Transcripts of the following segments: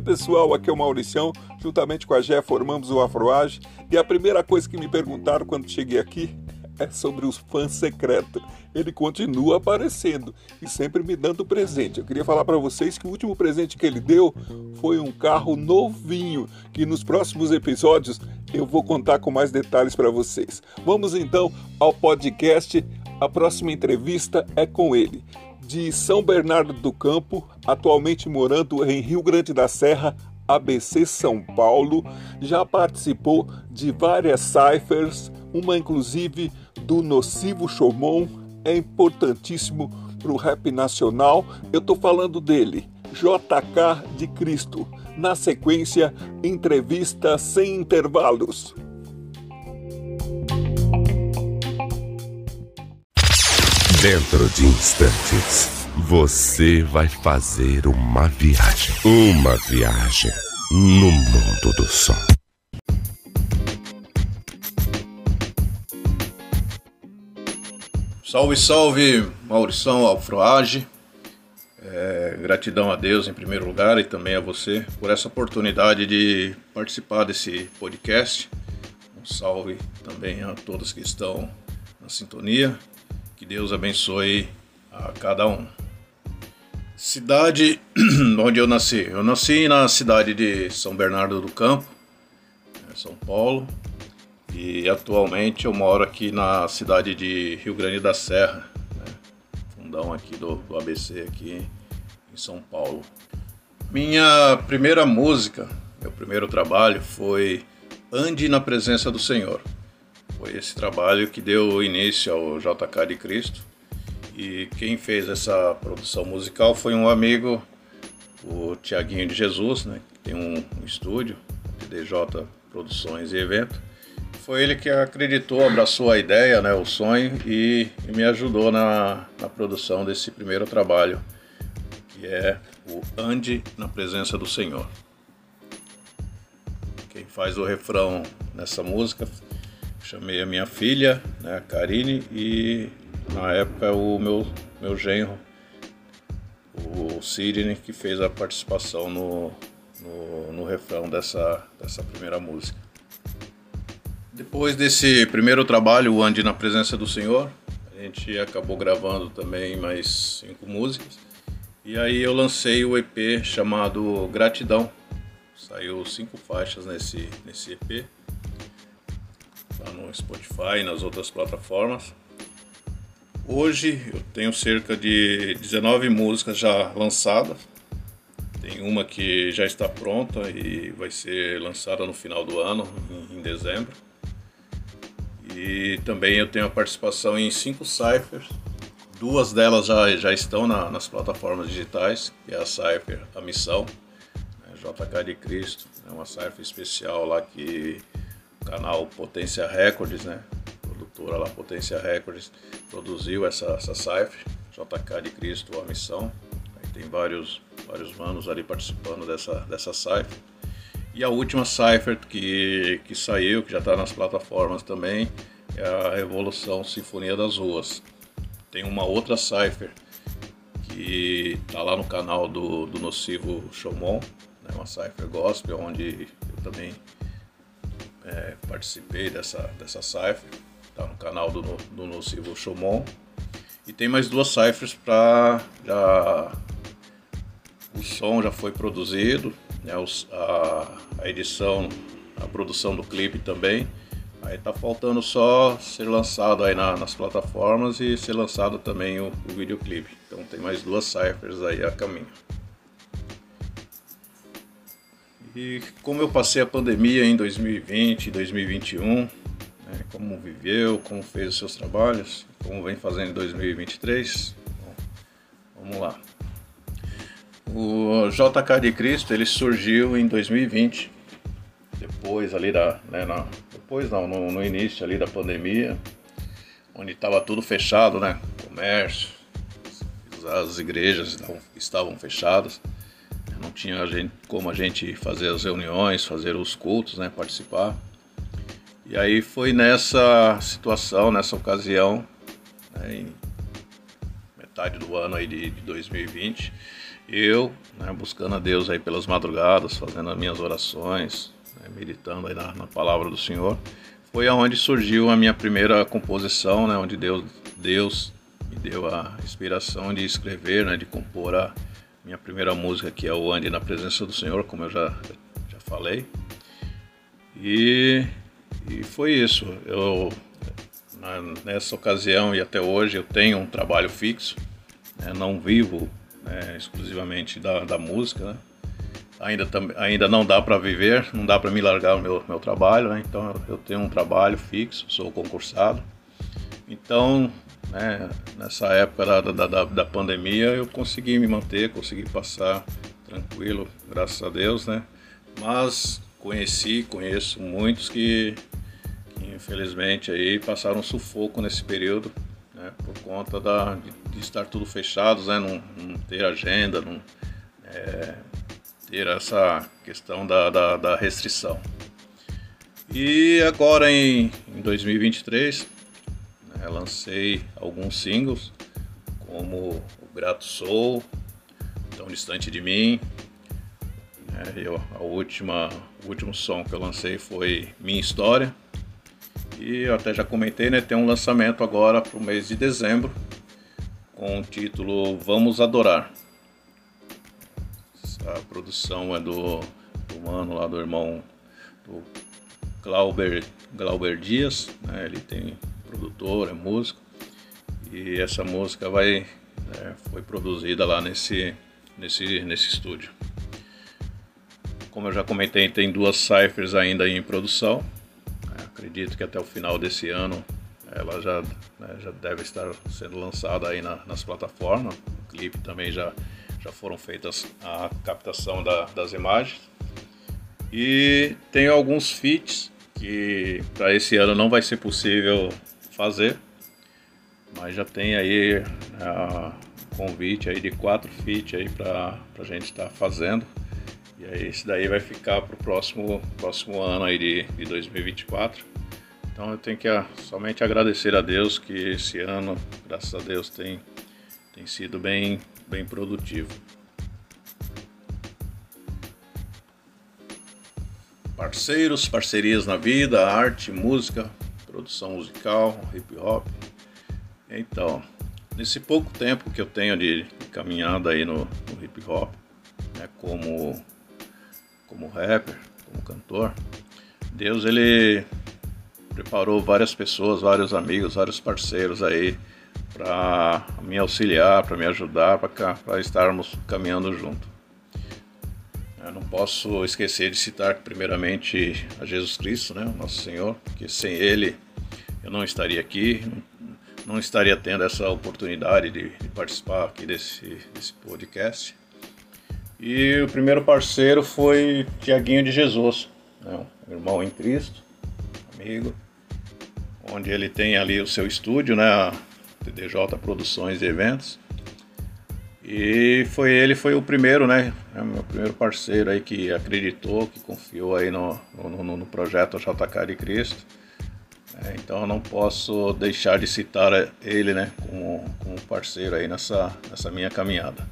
pessoal, aqui é o Mauricião, juntamente com a Gé formamos o Afroage e a primeira coisa que me perguntaram quando cheguei aqui é sobre os fãs secretos. Ele continua aparecendo e sempre me dando presente. Eu queria falar para vocês que o último presente que ele deu foi um carro novinho, que nos próximos episódios eu vou contar com mais detalhes para vocês. Vamos então ao podcast. A próxima entrevista é com ele de São Bernardo do Campo, atualmente morando em Rio Grande da Serra, ABC São Paulo, já participou de várias ciphers, uma inclusive do Nocivo Chomon, é importantíssimo para o rap nacional. Eu estou falando dele, JK de Cristo. Na sequência, entrevista sem intervalos. Dentro de instantes, você vai fazer uma viagem. Uma viagem no mundo do som. Salve, salve, Maurição Alfroage. É, gratidão a Deus em primeiro lugar e também a você por essa oportunidade de participar desse podcast. Um salve também a todos que estão na sintonia Deus abençoe a cada um. Cidade onde eu nasci. Eu nasci na cidade de São Bernardo do Campo, né, São Paulo, e atualmente eu moro aqui na cidade de Rio Grande da Serra, né, fundão aqui do, do ABC aqui em São Paulo. Minha primeira música, meu primeiro trabalho foi Ande na Presença do Senhor. Foi esse trabalho que deu início ao JK de Cristo. E quem fez essa produção musical foi um amigo, o Tiaguinho de Jesus, né, que tem um, estúdio, DJ Produções e Evento. Foi ele que acreditou, abraçou a ideia, né, o sonho e, e me ajudou na, na produção desse primeiro trabalho, que é o Ande na Presença do Senhor. Quem faz o refrão nessa música chamei a minha filha, né, a Karine, e na época o meu, meu genro, o Sidney, que fez a participação no, no, no refrão dessa, dessa primeira música. Depois desse primeiro trabalho, o Ande na Presença do Senhor, a gente acabou gravando também mais cinco músicas. E aí eu lancei o EP chamado Gratidão. Saiu cinco faixas nesse, nesse EP lá no Spotify e nas outras plataformas. Hoje eu tenho cerca de 19 músicas já lançadas. Tem uma que já está pronta e vai ser lançada no final do ano, em dezembro. E também eu tenho a participação em cinco ciphers. Duas delas já, já estão na, nas plataformas digitais, que é a Cypher A Missão, né, JK de Cristo, é uma cipher especial lá que canal Potência Records, né? Produtora lá Potência Records produziu essa, essa cipher, JK de Cristo, a missão. Aí tem vários, vários manos ali participando dessa, dessa cipher. E a última cipher que, que saiu, que já está nas plataformas também, é a Revolução Sinfonia das Ruas. Tem uma outra cipher que está lá no canal do, do Nocivo Showmon, né, uma cipher gospel, onde eu também é, participei dessa, dessa cipher, tá no canal do, do Nocivo Shomon. E tem mais duas ciphers para já o som já foi produzido, né, a, a, edição, a produção do clipe também. Aí tá faltando só ser lançado aí na, nas plataformas e ser lançado também o, o videoclipe. Então tem mais duas ciphers aí a caminho. E como eu passei a pandemia em 2020, 2021, né, como viveu, como fez os seus trabalhos, como vem fazendo em 2023, Bom, vamos lá. O JK de Cristo ele surgiu em 2020, depois ali da, né, na, depois não, no, no início ali da pandemia, onde estava tudo fechado, né, comércio, as igrejas estavam fechadas não tinha gente, como a gente fazer as reuniões, fazer os cultos, né, participar. E aí foi nessa situação, nessa ocasião, né, em metade do ano aí de, de 2020, eu, né, buscando a Deus aí pelas madrugadas, fazendo as minhas orações, né, meditando aí na, na, palavra do Senhor, foi aonde surgiu a minha primeira composição, né, onde Deus, Deus me deu a inspiração de escrever, né, de compor a minha primeira música, que é o Ande na Presença do Senhor, como eu já, já falei. E, e foi isso. Eu, nessa ocasião e até hoje, eu tenho um trabalho fixo, né, não vivo né, exclusivamente da, da música, né? Ainda, ainda não dá para viver, não dá para me largar o meu, meu trabalho, né? então eu, tenho um trabalho fixo, sou concursado. Então, né, nessa época da, da, da, pandemia, eu consegui me manter, consegui passar tranquilo, graças a Deus, né? Mas conheci, conheço muitos que, que infelizmente aí passaram sufoco nesse período, né, por conta da, de, de, estar tudo fechado, né, não, não ter agenda, não é, ter essa questão da, da, da, restrição. E agora em, em 2023 né, lancei alguns singles, como o Grato Sou, Tão Distante de Mim. Né, eu, a última, o último som que eu lancei foi Minha História. E eu até já comentei, né? Tem um lançamento agora para o mês de dezembro com o título Vamos Adorar. Essa produção é do, do mano lá do irmão do Glauber, Glauber Dias, né? ele tem produtor, é músico. E essa música vai, né, foi produzida lá nesse, nesse, nesse estúdio. Como eu já comentei, tem duas ciphers ainda em produção acredito que até o final desse ano ela já, né, já deve estar sendo lançada aí na, nas plataformas. O clipe também já, já foram feitas a captação da, das imagens. E tem alguns feats que para esse ano não vai ser possível fazer, mas já tem aí né, convite aí de quatro feats aí para a gente estar tá fazendo. E aí esse daí vai ficar para o próximo, próximo ano aí de, de 2024. Então eu tenho que ah, somente agradecer a Deus que esse ano, graças a Deus, tem, tem sido bem, bem produtivo. Parceiros, parcerias na vida, arte, música, produção musical, hip hop. Então, nesse pouco tempo que eu tenho de caminhada aí no, no hip hop, né, como, como rapper, como cantor, Deus ele preparou várias pessoas, vários amigos, vários parceiros aí para me auxiliar, para me ajudar, para estarmos caminhando junto. Eu não posso esquecer de citar primeiramente a Jesus Cristo, né, o nosso Senhor, porque sem Ele eu não estaria aqui, não estaria tendo essa oportunidade de, de participar aqui desse, desse podcast. E o primeiro parceiro foi Tiaguinho de Jesus, né, um irmão em Cristo, amigo, onde ele tem ali o seu estúdio, né, TDJ Produções e Eventos. E foi ele foi o primeiro, né, é meu primeiro parceiro aí que acreditou, que confiou aí no, no, no projeto JK de Cristo. É, então eu não posso deixar de citar ele, né, como, como parceiro aí nessa, nessa minha caminhada.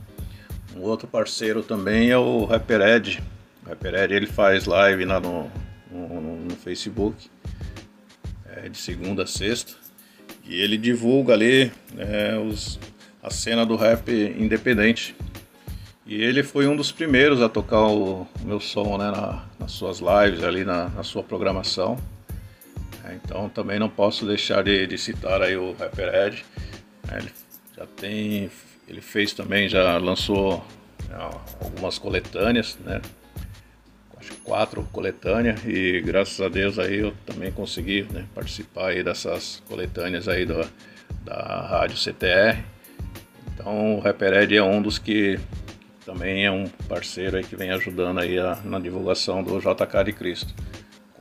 Um outro parceiro também é o Rapper Ed. O Rapper Ed ele faz live lá no, no, no Facebook é, de segunda a sexta, e ele divulga ali é, os, a cena do rap independente. E ele foi um dos primeiros a tocar o, o meu som né, na, nas suas lives, ali na, na sua programação. É, então também não posso deixar de, de citar aí o Rapper Ed. É, ele já tem, ele fez também, já lançou é, algumas coletâneas, né? quatro coletâneas e graças a Deus aí eu também consegui né, participar aí dessas coletâneas aí do, da rádio CTR. Então o Rappered é um dos que também é um parceiro aí que vem ajudando aí a, na divulgação do JK de Cristo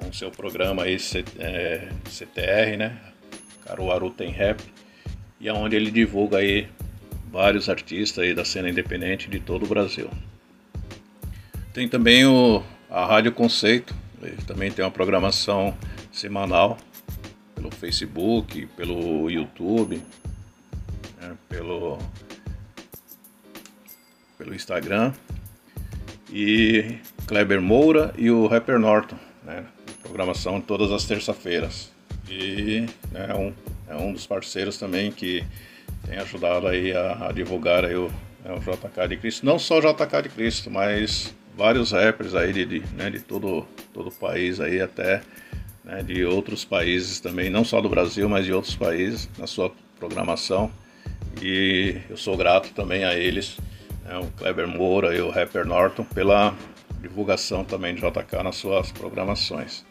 com seu programa aí é, CTR, né? Caruaru tem rap e aonde ele divulga aí vários artistas aí da cena independente de todo o Brasil. Tem também o a Rádio Conceito ele também tem uma programação semanal pelo Facebook, pelo YouTube, né, pelo pelo Instagram. E Kleber Moura e o Rapper Norton, né? Programação todas as terças-feiras. E né, é, um, é um dos parceiros também que tem ajudado aí a, a divulgar aí o, é, o JK de Cristo. Não só o JK de Cristo, mas vários rappers aí de, de, né, de todo, todo o país aí, até né, de outros países também, não só do Brasil, mas de outros países na sua programação. E eu sou grato também a eles, né, o Kleber Moura e o Rapper Norton, pela divulgação também de JK nas suas programações.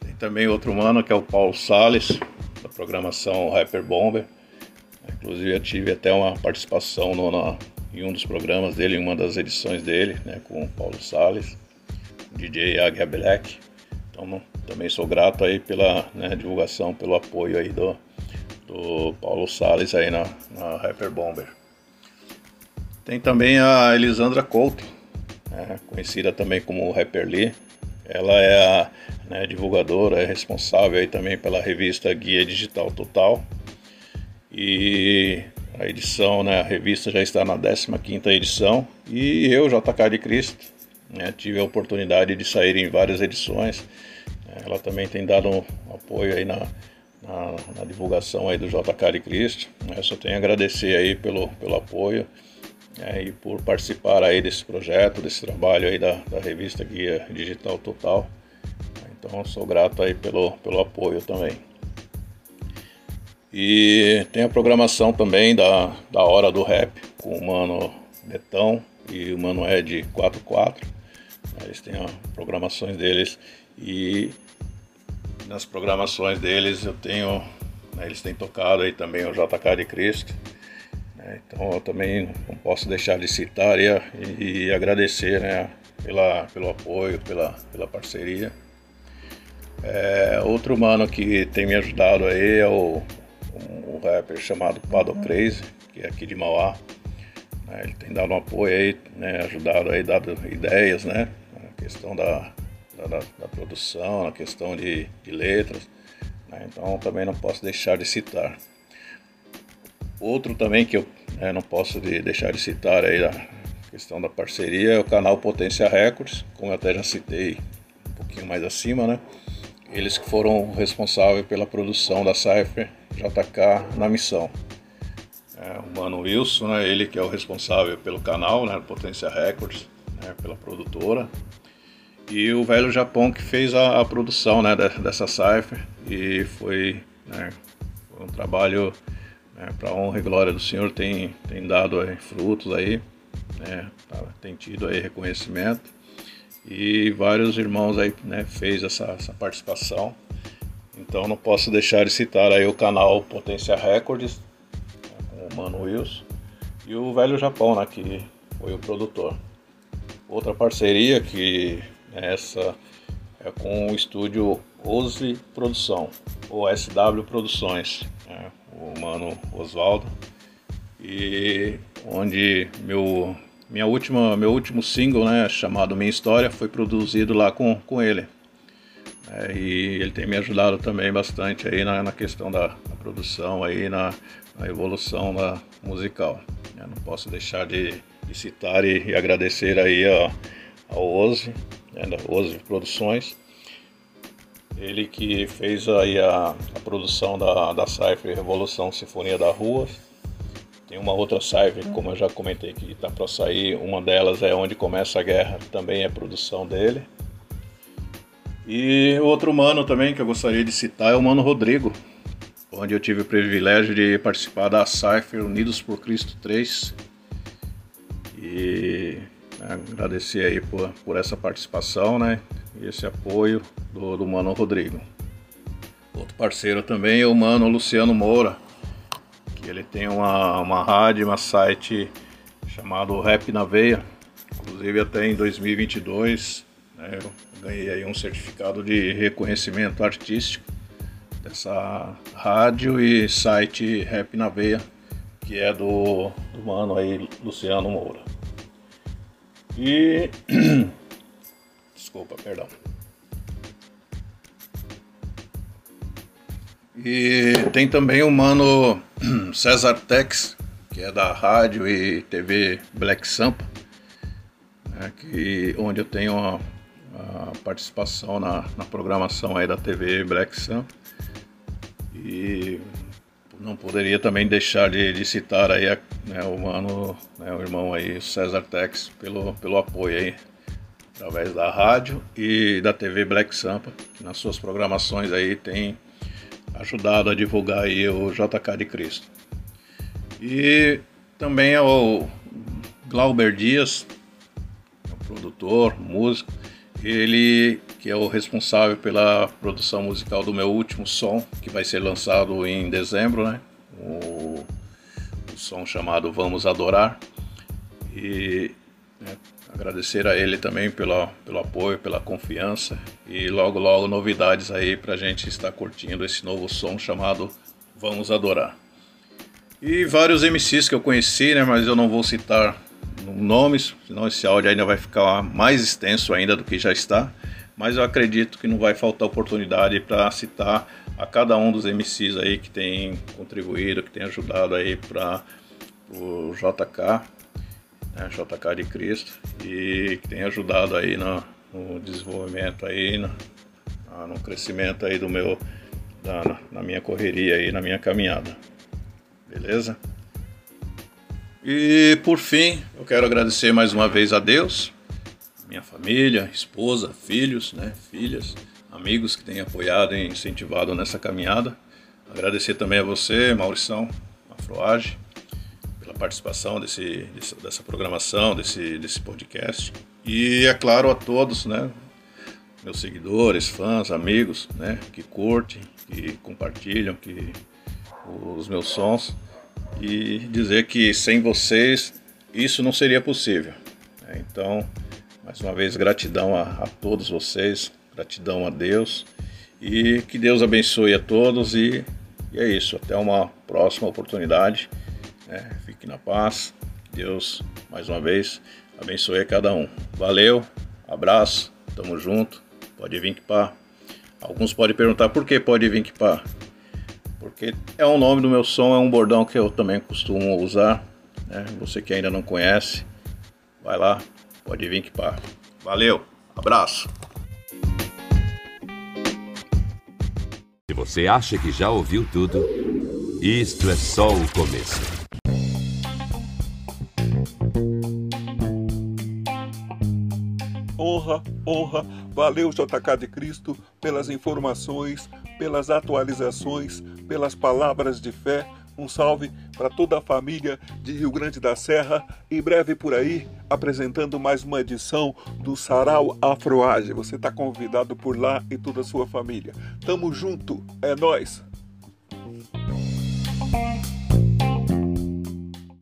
Tem também outro mano que é o Paulo Sales, da programação Rapper Bomber. Inclusive eu tive até uma participação no, em um dos programas dele, em uma das edições dele, né, com o Paulo Sales, DJ Águia Black. Então também sou grato aí pela né, divulgação, pelo apoio aí do, do Paulo Sales aí na, na Rapper Bomber. Tem também a Elisandra Couto, né, conhecida também como Rapper Lee. Ela é a né, divulgadora, é responsável aí também pela revista Guia Digital Total. E a edição, né, a revista já está na 15ª edição e eu, JK de Cristo, né, tive a oportunidade de sair em várias edições. Ela também tem dado um apoio aí na, na, na divulgação aí do JK de Cristo. Eu só tenho a agradecer aí pelo, pelo apoio né, e por participar aí desse projeto, desse trabalho aí da, da revista Guia Digital Total. Então sou grato aí pelo, pelo apoio também. E tem a programação também da, da Hora do Rap, com o Mano Betão e o Mano Ed 44. Eles têm as programações deles e nas programações deles eu tenho, né, eles têm tocado aí também o JK de Cristo. Né, então eu também não posso deixar de citar e, e agradecer né, pela, pelo apoio, pela, pela parceria. É, outro mano que tem me ajudado aí é o, um rapper chamado Pado Crazy, que é aqui de Mauá. É, ele tem dado um apoio aí, né, ajudado aí, dado ideias, né, na questão da, da, da produção, na questão de, de letras. Né, então também não posso deixar de citar. Outro também que eu né, não posso de, deixar de citar aí a questão da parceria. É o canal Potência Records, como eu até já citei um pouquinho mais acima, né? Eles que foram responsáveis pela produção da Cypher JK na missão. É, o Mano Wilson, né, ele que é o responsável pelo canal, né, Potência Records, né, pela produtora. E o Velho Japão que fez a, a produção né, dessa Cypher. E foi, né, foi um trabalho né, para honra e glória do Senhor, tem, tem dado aí, frutos aí, né, tá, tem tido aí reconhecimento e vários irmãos aí né, fez essa, essa participação. Então não posso deixar de citar aí o canal Potência Records, né, com o Mano Wilson, e o Velho Japão, né, que foi o produtor. Outra parceria que essa é com o estúdio Ose Produção, ou SW Produções, né, o Mano Oswaldo, e onde meu minha última, meu último single, né, chamado Minha História, foi produzido lá com, com ele. É, e ele tem me ajudado também bastante aí na, na questão da, produção, aí na, na evolução da musical. Eu não posso deixar de, de citar e, e, agradecer aí a, ao Ozzy, né, da Ozzy Produções, ele que fez aí a, a produção da, da Cypher Revolução Sinfonia da Rua, tem uma outra saiva, como eu já comentei que está para sair. Uma delas é Onde Começa a Guerra, também é produção dele. E outro mano também que eu gostaria de citar é o Mano Rodrigo, onde eu tive o privilégio de participar da Cypher Unidos por Cristo 3. E né, agradecer aí por, por essa participação, né? Esse apoio do, do Mano Rodrigo. Outro parceiro também é o Mano Luciano Moura ele tem uma, uma rádio, uma site chamado Rap na Veia. Inclusive até em 2022 né, eu ganhei aí um certificado de reconhecimento artístico dessa rádio e site Rap na Veia, que é do, do mano aí Luciano Moura. E desculpa, perdão. E tem também o mano César Tex, que é da rádio e TV Black Sampa, né, que, onde eu tenho a, a participação na, na, programação aí da TV Black Sampa. E não poderia também deixar de, de citar aí né, o mano, né, o irmão aí, César Tex, pelo, pelo apoio aí através da rádio e da TV Black Sampa, nas suas programações aí tem ajudado a divulgar aí o JK de Cristo. E também é o Glauber Dias, é um produtor, músico, ele que é o responsável pela produção musical do meu último som, que vai ser lançado em dezembro, né? O, o som chamado Vamos Adorar. E né, agradecer a ele também pelo, pelo apoio, pela confiança e logo logo novidades aí para a gente estar curtindo esse novo som chamado Vamos Adorar. E vários MCs que eu conheci, né, mas eu não vou citar nomes, senão esse áudio ainda vai ficar mais extenso ainda do que já está. Mas eu acredito que não vai faltar oportunidade para citar a cada um dos MCs aí que tem contribuído, que tem ajudado aí para o JK né, JK de Cristo, e que tem ajudado aí no, no desenvolvimento aí, no, no, crescimento aí do meu, da, na minha correria aí, na minha caminhada. Beleza? E por fim, eu quero agradecer mais uma vez a Deus, minha família, esposa, filhos, né, filhas, amigos que têm apoiado e incentivado nessa caminhada. Agradecer também a você, Maurição, Afroage, participação desse, dessa programação, desse, desse podcast. E é claro a todos, né, meus seguidores, fãs, amigos, né, que curtem, que compartilham, que os meus sons e dizer que sem vocês isso não seria possível. Né? Então, mais uma vez, gratidão a, a todos vocês, gratidão a Deus e que Deus abençoe a todos e, e é isso. Até uma próxima oportunidade. Né? Fique na paz. Deus, mais uma vez, abençoe cada um. Valeu, abraço, tamo junto. Pode vir que pá. Alguns podem perguntar por que pode vir que pá. Porque é o nome do meu som, é um bordão que eu também costumo usar. Né? Você que ainda não conhece, vai lá, pode vir que pá. Valeu, abraço. Se você acha que já ouviu tudo, isto é só o começo. Honra, honra. Valeu, JK de Cristo, pelas informações, pelas atualizações, pelas palavras de fé. Um salve para toda a família de Rio Grande da Serra. Em breve por aí, apresentando mais uma edição do Sarau Afroage. Você está convidado por lá e toda a sua família. Tamo junto, é nós.